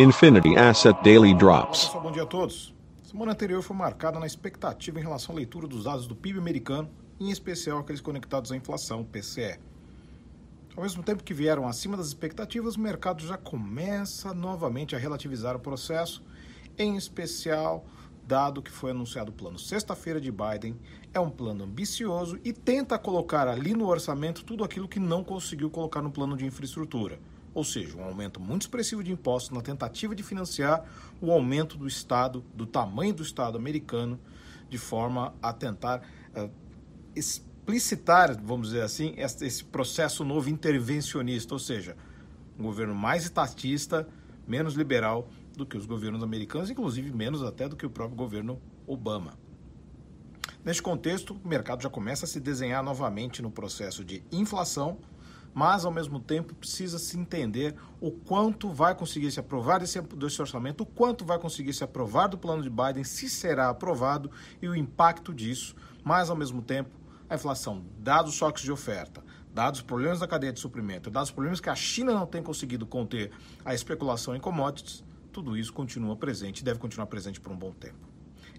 Infinity Asset Daily Drops. Bom dia a todos. Semana anterior foi marcada na expectativa em relação à leitura dos dados do PIB americano, em especial aqueles conectados à inflação, PCE. Ao mesmo tempo que vieram acima das expectativas, o mercado já começa novamente a relativizar o processo, em especial dado que foi anunciado o plano sexta-feira de Biden, é um plano ambicioso e tenta colocar ali no orçamento tudo aquilo que não conseguiu colocar no plano de infraestrutura. Ou seja, um aumento muito expressivo de impostos na tentativa de financiar o aumento do Estado, do tamanho do Estado americano, de forma a tentar uh, explicitar, vamos dizer assim, esse processo novo intervencionista, ou seja, um governo mais estatista, menos liberal do que os governos americanos, inclusive menos até do que o próprio governo Obama. Neste contexto, o mercado já começa a se desenhar novamente no processo de inflação, mas ao mesmo tempo precisa se entender o quanto vai conseguir se aprovar desse, desse orçamento, o quanto vai conseguir se aprovar do plano de Biden, se será aprovado e o impacto disso, mas ao mesmo tempo a inflação, dados os choques de oferta, dados os problemas da cadeia de suprimento, dados os problemas que a China não tem conseguido conter a especulação em commodities, tudo isso continua presente e deve continuar presente por um bom tempo.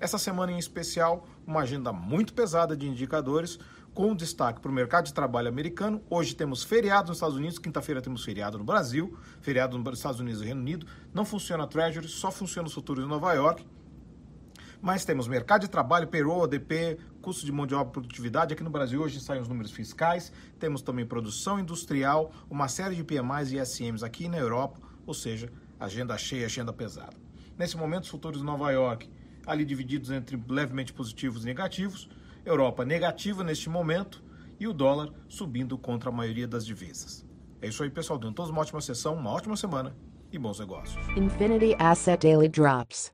Essa semana em especial, uma agenda muito pesada de indicadores, com destaque para o mercado de trabalho americano. Hoje temos feriado nos Estados Unidos, quinta-feira temos feriado no Brasil, feriado nos Estados Unidos e Reino Unido. Não funciona a Treasury, só funciona os futuros em Nova York. Mas temos mercado de trabalho, payroll, ADP, custo de mão de obra, produtividade. Aqui no Brasil hoje saem os números fiscais. Temos também produção industrial, uma série de PMIs e SMs aqui na Europa, ou seja, agenda cheia, agenda pesada. Nesse momento, os futuros de Nova York ali divididos entre levemente positivos e negativos, Europa negativa neste momento e o dólar subindo contra a maioria das divisas. É isso aí, pessoal. Dando todos uma ótima sessão, uma ótima semana e bons negócios. Infinity Asset Daily Drops.